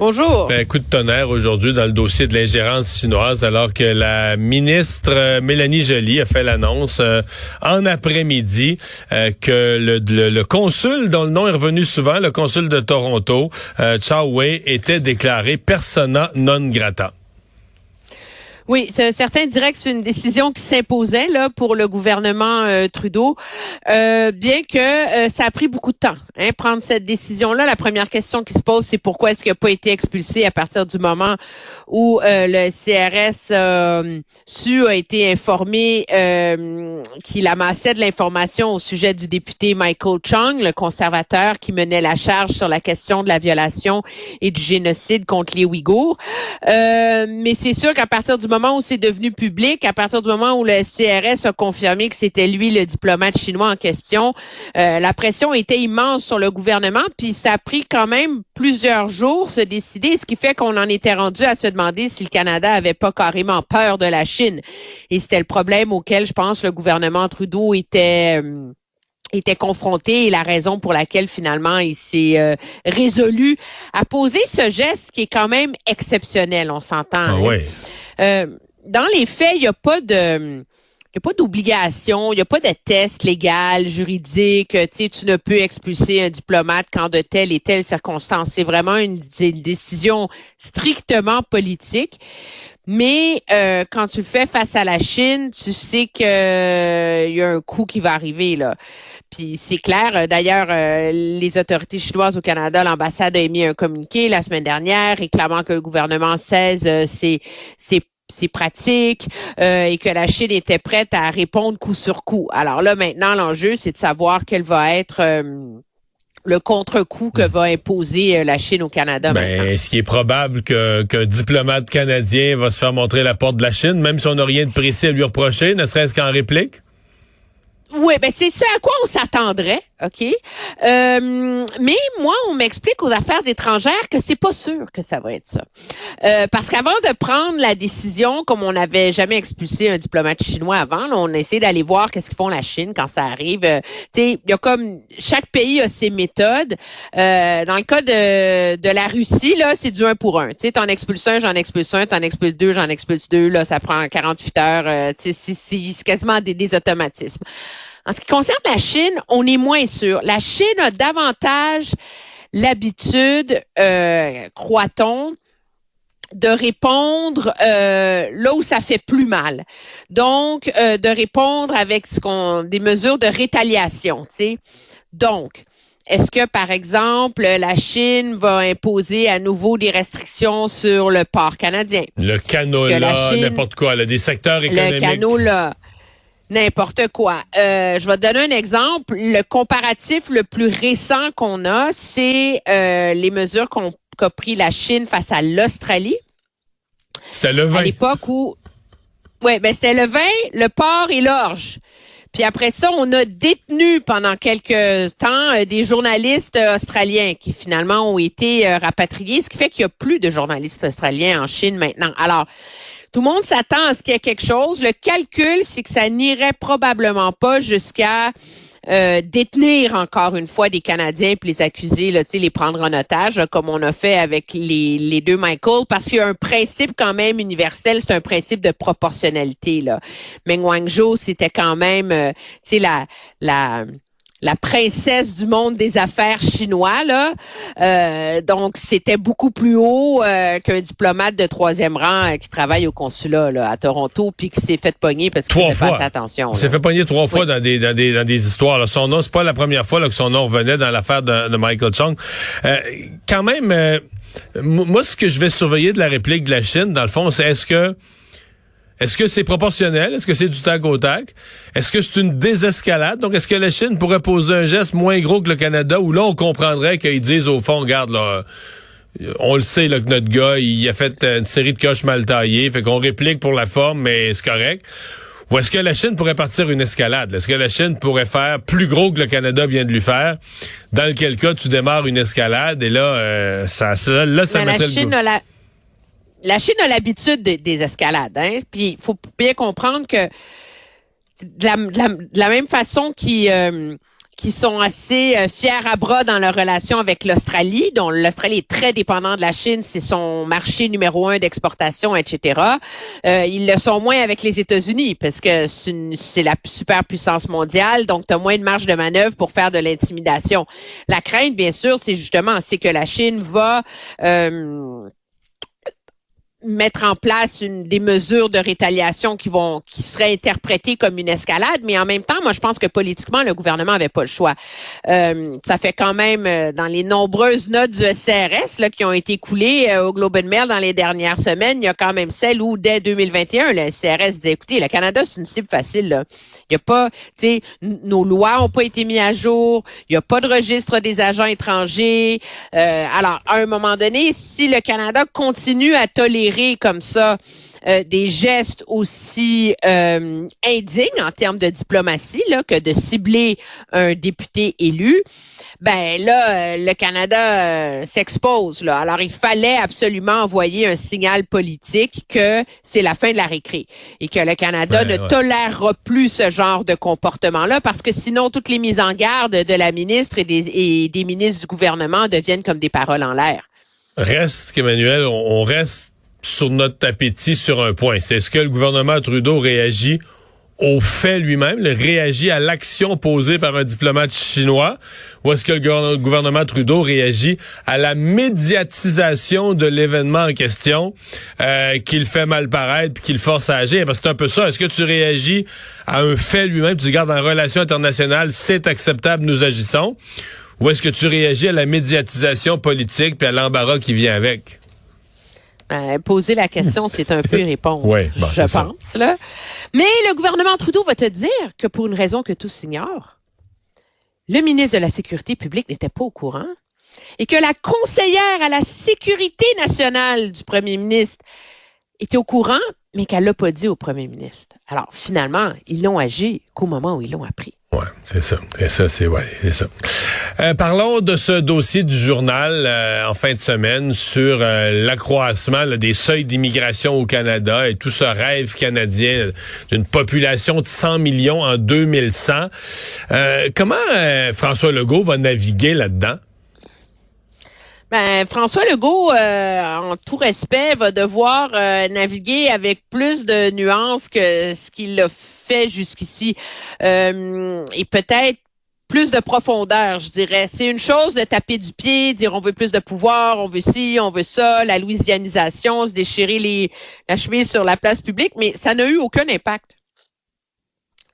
Bonjour. Ben, coup de tonnerre aujourd'hui dans le dossier de l'ingérence chinoise alors que la ministre euh, Mélanie Joly a fait l'annonce euh, en après-midi euh, que le, le, le, consul dont le nom est revenu souvent, le consul de Toronto, Chao Wei, était déclaré persona non grata. Oui, certains diraient que c'est une décision qui s'imposait là pour le gouvernement euh, Trudeau, euh, bien que euh, ça a pris beaucoup de temps. Hein, prendre cette décision-là, la première question qui se pose, c'est pourquoi est-ce qu'il n'a pas été expulsé à partir du moment où le CRS su a été informé qu'il amassait de l'information au sujet du député Michael Chung, le conservateur qui menait la charge sur la question de la violation et du génocide contre les Ouïghours. mais c'est sûr qu'à partir du moment où c'est devenu public, à partir du moment où le CRS a confirmé que c'était lui le diplomate chinois en question, euh, la pression était immense sur le gouvernement, puis ça a pris quand même plusieurs jours se décider, ce qui fait qu'on en était rendu à se demander si le Canada avait pas carrément peur de la Chine. Et c'était le problème auquel, je pense, le gouvernement Trudeau était... Euh, était confronté et la raison pour laquelle finalement il s'est euh, résolu à poser ce geste qui est quand même exceptionnel, on s'entend. Ah hein. Euh, dans les faits, il n'y a pas de il n'y a pas d'obligation, il n'y a pas de test légal, juridique, tu tu ne peux expulser un diplomate qu'en de telles et telles circonstances. C'est vraiment une, décision strictement politique. Mais euh, quand tu le fais face à la Chine, tu sais qu'il euh, y a un coup qui va arriver là. Puis c'est clair. D'ailleurs, les autorités chinoises au Canada, l'ambassade a émis un communiqué la semaine dernière réclamant que le gouvernement cesse ses, ses c'est pratique euh, et que la Chine était prête à répondre coup sur coup. Alors là, maintenant, l'enjeu, c'est de savoir quel va être euh, le contre-coup que va imposer euh, la Chine au Canada. Ben, est-ce qu'il est probable qu'un diplomate canadien va se faire montrer la porte de la Chine, même si on n'a rien de précis à lui reprocher, ne serait-ce qu'en réplique? Oui, ben c'est ce à quoi on s'attendrait, ok? Euh, mais moi, on m'explique aux affaires étrangères que c'est pas sûr que ça va être ça, euh, parce qu'avant de prendre la décision, comme on n'avait jamais expulsé un diplomate chinois avant, on essaie d'aller voir qu'est-ce qu'ils font la Chine quand ça arrive. Euh, tu sais, il y a comme chaque pays a ses méthodes. Euh, dans le cas de, de la Russie, là, c'est du un pour un. Tu sais, t'en expulses un, j'en expulse un, t'en expulses deux, j'en expulse deux. Là, ça prend 48 heures. Euh, tu sais, c'est quasiment des, des automatismes. En ce qui concerne la Chine, on est moins sûr. La Chine a davantage l'habitude, euh, croit-on, de répondre euh, là où ça fait plus mal. Donc, euh, de répondre avec ce qu'on des mesures de rétaliation. Donc, est-ce que, par exemple, la Chine va imposer à nouveau des restrictions sur le port canadien? Le canola, n'importe quoi, là, des secteurs économiques. Le canola n'importe quoi. Euh, je vais te donner un exemple. Le comparatif le plus récent qu'on a, c'est euh, les mesures qu'a pris la Chine face à l'Australie. C'était le vin. À l'époque où... Oui, ben c'était le vin, le porc et l'orge. Puis après ça, on a détenu pendant quelques temps euh, des journalistes australiens qui finalement ont été rapatriés, ce qui fait qu'il n'y a plus de journalistes australiens en Chine maintenant. Alors, tout le monde s'attend à ce qu'il y ait quelque chose. Le calcul, c'est que ça n'irait probablement pas jusqu'à euh, détenir encore une fois des Canadiens puis les accuser, là, les prendre en otage, comme on a fait avec les, deux Michael, parce qu'il y a un principe quand même universel, c'est un principe de proportionnalité. Là. Meng c'était quand même, euh, la, la la princesse du monde des affaires chinois là. Euh, donc c'était beaucoup plus haut euh, qu'un diplomate de troisième rang euh, qui travaille au consulat là, à Toronto puis qui s'est fait pogner parce qu'il fait pas attention. Il s'est fait pogner trois fois dans des dans des dans des histoires. Là. Son nom c'est pas la première fois là, que son nom revenait dans l'affaire de, de, Michael Chung. quand même, moi ce que je vais surveiller de la réplique de la Chine dans le fond, c'est est-ce que est-ce que c'est proportionnel? Est-ce que c'est du tac au tac? Est-ce que c'est une désescalade? Donc, est-ce que la Chine pourrait poser un geste moins gros que le Canada où là, on comprendrait qu'ils disent au fond, regarde, là, on le sait là, que notre gars, il a fait une série de coches mal taillées, fait qu'on réplique pour la forme, mais c'est correct. Ou est-ce que la Chine pourrait partir une escalade? Est-ce que la Chine pourrait faire plus gros que le Canada vient de lui faire? Dans lequel cas, tu démarres une escalade et là, euh, ça, ça, là, ça Mais mettait la le Chine goût. a la, la Chine a l'habitude de- des escalades. Hein? Puis il faut bien comprendre que de la, de la- de la même façon qu'ils euh, qu'ils sont assez euh, fiers à bras dans leur relation avec l'Australie, dont l'Australie est très dépendante de la Chine, c'est son marché numéro un d'exportation, etc. Euh, ils le sont moins avec les États-Unis parce que c'est c'est la superpuissance mondiale, donc tu as moins de marge de manœuvre pour faire de l'intimidation. La crainte, bien sûr, c'est justement c'est que la Chine va euh, mettre en place une, des mesures de rétaliation qui vont qui seraient interprétées comme une escalade, mais en même temps, moi je pense que politiquement le gouvernement avait pas le choix. Euh, ça fait quand même euh, dans les nombreuses notes du SCRS là, qui ont été coulées euh, au Globe and Mail dans les dernières semaines, il y a quand même celle où dès 2021 le SCRS disait écoutez, le Canada c'est une cible facile là. Il y a pas, tu sais, nos lois ont pas été mises à jour, il y a pas de registre des agents étrangers. Euh, alors à un moment donné, si le Canada continue à tolérer comme ça euh, des gestes aussi euh, indignes en termes de diplomatie là, que de cibler un député élu, ben là, euh, le Canada euh, s'expose. Là. Alors, il fallait absolument envoyer un signal politique que c'est la fin de la récré et que le Canada ne ouais. tolérera plus ce genre de comportement-là parce que sinon, toutes les mises en garde de la ministre et des, et des ministres du gouvernement deviennent comme des paroles en l'air. Reste qu'Emmanuel, on, on reste sur notre appétit sur un point. C'est est-ce que le gouvernement Trudeau réagit au fait lui-même, réagit à l'action posée par un diplomate chinois, ou est-ce que le gouver- gouvernement Trudeau réagit à la médiatisation de l'événement en question, euh, qu'il fait mal paraître puis qu'il force à agir? C'est un peu ça. Est-ce que tu réagis à un fait lui-même, tu gardes en relation internationale, c'est acceptable, nous agissons, ou est-ce que tu réagis à la médiatisation politique puis à l'embarras qui vient avec? Ben, poser la question, c'est un peu répondre. Ouais, bon, je ça. pense. Là. Mais le gouvernement Trudeau va te dire que pour une raison que tous ignorent, le ministre de la Sécurité publique n'était pas au courant et que la conseillère à la sécurité nationale du premier ministre était au courant, mais qu'elle l'a pas dit au premier ministre. Alors, finalement, ils l'ont agi qu'au moment où ils l'ont appris. Ouais, c'est ça. C'est ça, c'est ouais, c'est ça. Euh, parlons de ce dossier du journal euh, en fin de semaine sur euh, l'accroissement des seuils d'immigration au Canada et tout ce rêve canadien d'une population de 100 millions en 2100. Euh, comment François Legault va naviguer là-dedans? Ben, François Legault, euh, en tout respect, va devoir euh, naviguer avec plus de nuances que ce qu'il a fait jusqu'ici. Euh, et peut-être plus de profondeur, je dirais. C'est une chose de taper du pied, dire on veut plus de pouvoir, on veut ci, on veut ça, la louisianisation, se déchirer les, la chemise sur la place publique, mais ça n'a eu aucun impact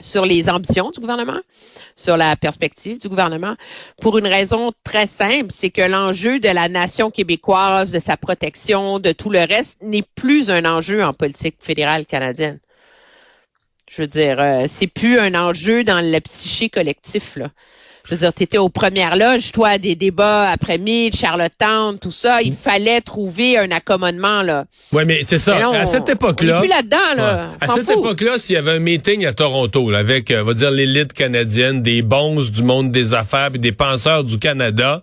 sur les ambitions du gouvernement, sur la perspective du gouvernement, pour une raison très simple, c'est que l'enjeu de la nation québécoise, de sa protection, de tout le reste, n'est plus un enjeu en politique fédérale canadienne. Je veux dire, euh, c'est plus un enjeu dans le psyché collectif. Je veux dire, tu étais aux premières loges, toi, des débats après midi, Charlottetown, tout ça. Il fallait trouver un accommodement, là. Oui, mais c'est ça. Mais là, on- à cette On est époque-là, plus là-dedans, là. Ouais. À cette époque-là, s'il y avait un meeting à Toronto là, avec, euh, on va dire, l'élite canadienne, des bons du monde des affaires puis des penseurs du Canada,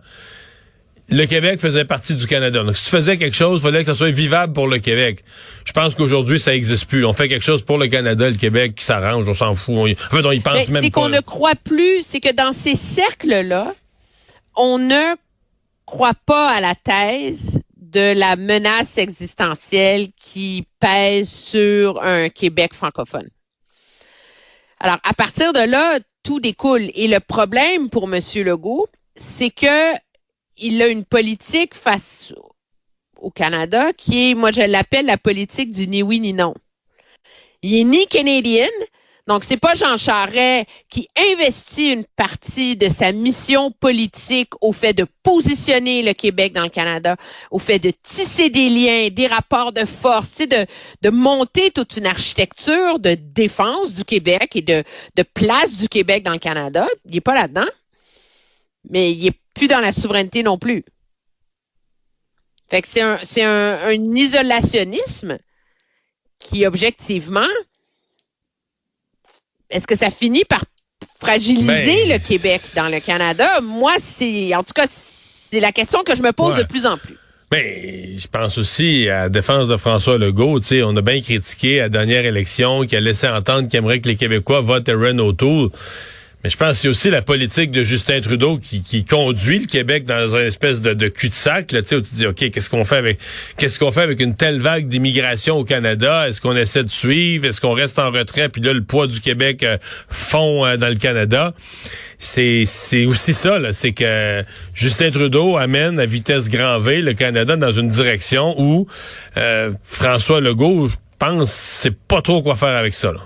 le Québec faisait partie du Canada. Donc, si tu faisais quelque chose, il fallait que ça soit vivable pour le Québec. Je pense qu'aujourd'hui, ça existe plus. On fait quelque chose pour le Canada, le Québec, qui s'arrange, on s'en fout. On y... En fait, on y pense Ben, même c'est qu'on ne croit plus, c'est que dans ces cercles-là, on ne croit pas à la thèse de la menace existentielle qui pèse sur un Québec francophone. Alors, à partir de là, tout découle. Et le problème pour M. Legault, c'est que il a une politique face au Canada qui est, moi je l'appelle la politique du ni oui ni non. Il est ni canadien, donc c'est pas Jean Charest qui investit une partie de sa mission politique au fait de positionner le Québec dans le Canada, au fait de tisser des liens, des rapports de force, de, de monter toute une architecture de défense du Québec et de, de place du Québec dans le Canada. Il est pas là-dedans, mais il est plus dans la souveraineté non plus. Fait que c'est un, c'est un, un isolationnisme qui, objectivement, est-ce que ça finit par fragiliser Ben- le Québec dans le Canada? Moi, c'est, en tout cas, c'est la question que je me pose Ouais. de plus en plus. Mais je pense aussi à la défense de François Legault. Tu sais, on a bien critiqué à la dernière élection qui a laissé entendre qu'il aimerait que les Québécois votent Erin O'Toole. Mais je pense c'est aussi la politique de Justin Trudeau qui, qui conduit le Québec dans une espèce de, de cul-de-sac, là, où tu dis, OK, qu'est-ce qu'on fait avec, qu'est-ce qu'on fait avec une telle vague d'immigration au Canada? Est-ce qu'on essaie de suivre? Est-ce qu'on reste en retrait? Puis là, le poids du Québec euh, fond euh, dans le Canada. C'est, c'est aussi ça, là. C'est que Justin Trudeau amène à vitesse grand V le Canada dans une direction où euh, François Legault, je pense, c'est pas trop quoi faire avec ça, là.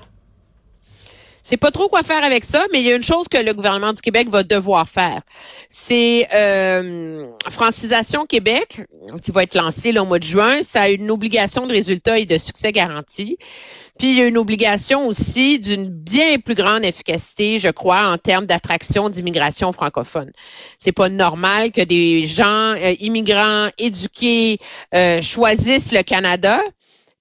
C'est pas trop quoi faire avec ça, mais il y a une chose que le gouvernement du Québec va devoir faire. C'est euh, Francisation Québec, qui va être lancée là, au mois de juin. Ça a une obligation de résultat et de succès garanti. Puis il y a une obligation aussi d'une bien plus grande efficacité, je crois, en termes d'attraction d'immigration francophone. C'est pas normal que des gens euh, immigrants éduqués euh, choisissent le Canada,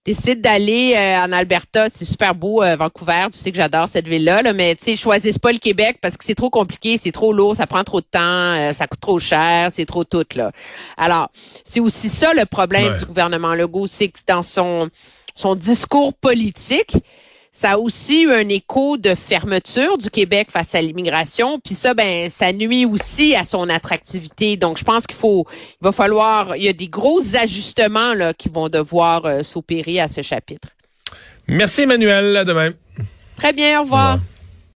décident d'aller euh, en Alberta, c'est super beau, euh, Vancouver, tu sais que j'adore cette ville-là, là, mais tu sais, choisissent pas le Québec parce que c'est trop compliqué, c'est trop lourd, ça prend trop de temps, euh, ça coûte trop cher, c'est trop tout là. Alors, c'est aussi ça le problème Ouais. du gouvernement Legault, c'est que dans son son discours politique, ça a aussi eu un écho de fermeture du Québec face à l'immigration, puis ça, ben, ça nuit aussi à son attractivité. Donc, je pense qu'il faut, il va falloir, il y a des gros ajustements là qui vont devoir euh, s'opérer à ce chapitre. Merci Emmanuel, à demain. Très bien, au revoir. Au revoir.